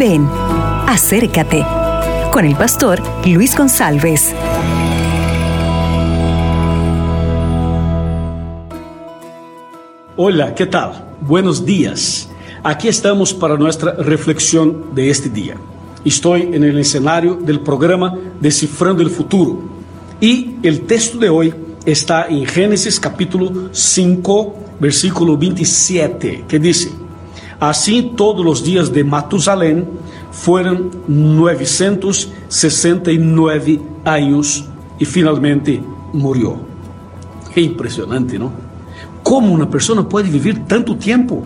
Ven, acércate con el pastor Luis González. Hola, ¿qué tal? Buenos días. Aquí estamos para nuestra reflexión de este día. Estoy en el escenario del programa Descifrando el Futuro y el texto de hoy está en Génesis capítulo 5, versículo 27, que dice, Así todos los días de Matusalén fueron 969 años y finalmente murió. Qué impresionante, ¿no? ¿Cómo una persona puede vivir tanto tiempo?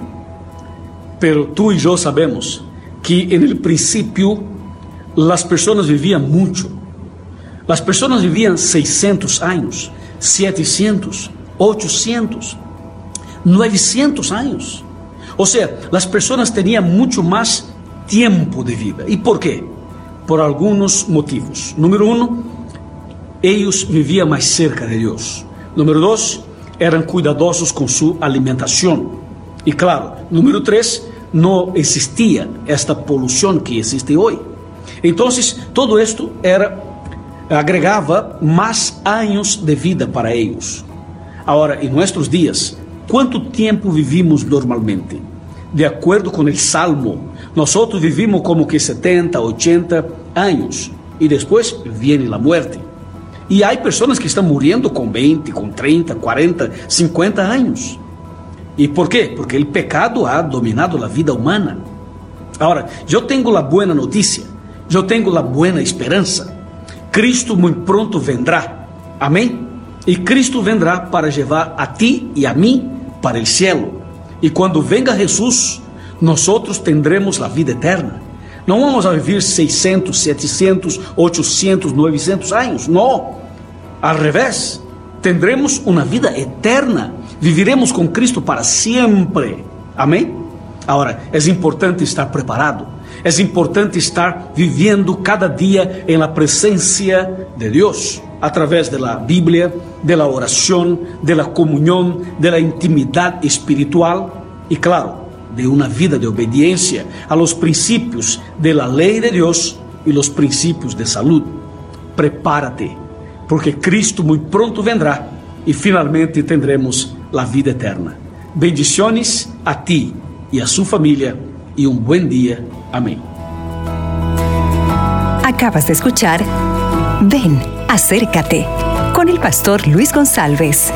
Pero tú y yo sabemos que en el principio las personas vivían mucho. Las personas vivían 600 años, 700, 800, 900 años. O sea, las personas tenían mucho más tiempo de vida. ¿Y por qué? Por algunos motivos. Número uno, ellos vivían más cerca de Dios. Número dos, eran cuidadosos con su alimentación. Y claro, número tres, no existía esta polución que existe hoy. Entonces, todo esto era agregava mais anos de vida para eles. Agora, em nossos dias, quanto tempo vivimos normalmente? De acordo com o Salmo, nós vivimos como que 70, 80 anos e depois vem a morte. E há pessoas que estão morrendo com 20, com 30, 40, 50 anos. E por quê? Porque o pecado ha dominado a vida humana. Agora, eu tenho a boa notícia, eu tenho a boa esperança. Cristo muito pronto vendrá. Amém? E Cristo vendrá para levar a ti e a mim para o cielo. E quando venga Jesus, nós outros tendremos a vida eterna. Não vamos a viver 600, 700, 800, 900 anos. Não. Al revés, tendremos uma vida eterna. Viviremos com Cristo para sempre. Amém? Agora, é importante estar preparado é importante estar vivendo cada dia em la presencia de Deus, através de la Bíblia, de la oração, de la comunhão, de la intimidade espiritual e, claro, de uma vida de obediência a los princípios de la lei de Deus e los princípios de salud. Prepárate, porque Cristo muito pronto vendrá e finalmente tendremos a vida eterna. Bendiciones a ti e a sua família e um bom dia. Amém. Acabas de escuchar Ven, acércate con el pastor Luis González.